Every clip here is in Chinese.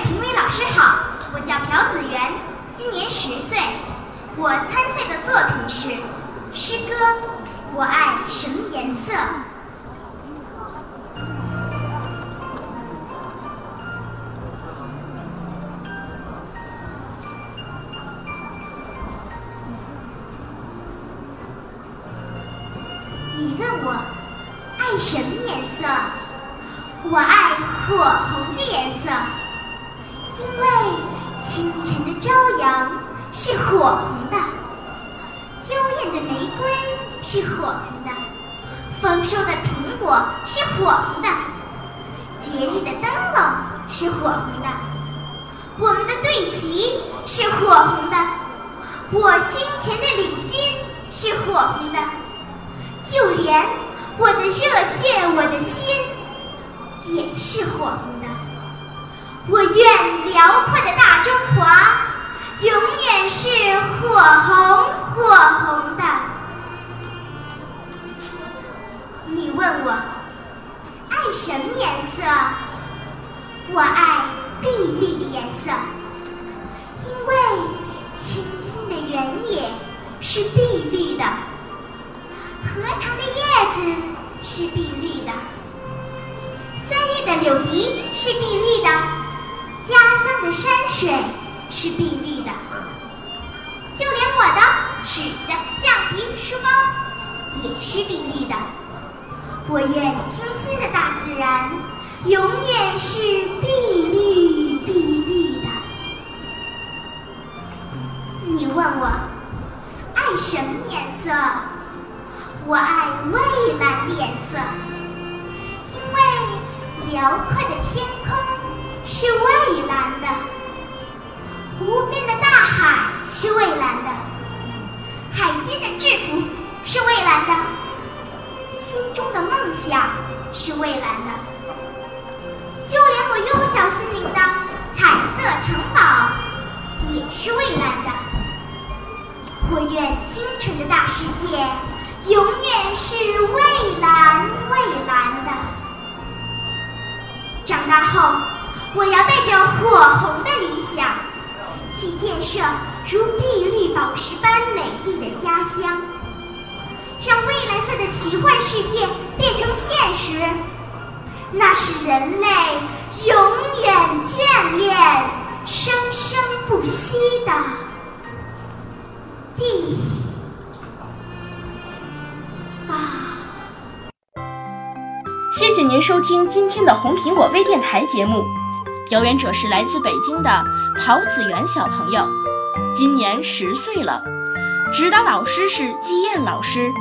评委老师好，我叫朴子媛，今年十岁。我参赛的作品是诗歌《我爱什么颜色》。你问我爱什么颜色？我爱火红的颜色，因为清晨的朝阳是火红的，娇艳的玫瑰是火红的，丰收的苹果是火红的，节日的灯笼是火红的，我们的队旗是火红的，我胸前的领巾是火红的。就连我的热血，我的心也是火红。我愿辽阔的大中华永远是火红火红的。你问我爱什么颜色？我爱碧绿的颜色，因为清新的原野是碧绿的。荷塘的叶子是碧绿的，三月的柳笛是碧绿的，的山水是碧绿的，就连我的尺子、橡皮、书包也是碧绿的。我愿清新的大自然永远是碧绿碧绿的。你问我爱什么颜色？我爱蔚蓝的颜色，因为辽阔的天空是蔚蓝的，就连我幼小心灵的彩色城堡也是蔚蓝的。我愿清晨的大世界。永远是蔚蓝蔚蓝的。长大后，我要带着火红的理想，去建设如碧绿宝石般美丽的家乡，让蔚蓝色的奇幻世界变成现实。那是人类永远眷恋、生生不息的地。谢谢您收听今天的红苹果微电台节目，表演者是来自北京的陶子媛小朋友，今年十岁了，指导老师是季燕老师，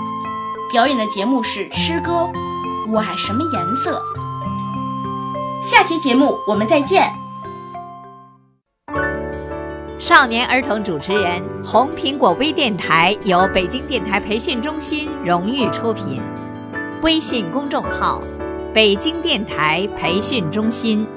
表演的节目是诗歌《我爱什么颜色》。下期节目我们再见。少年儿童主持人，红苹果微电台由北京电台培训中心荣誉出品，微信公众号。北京电台培训中心。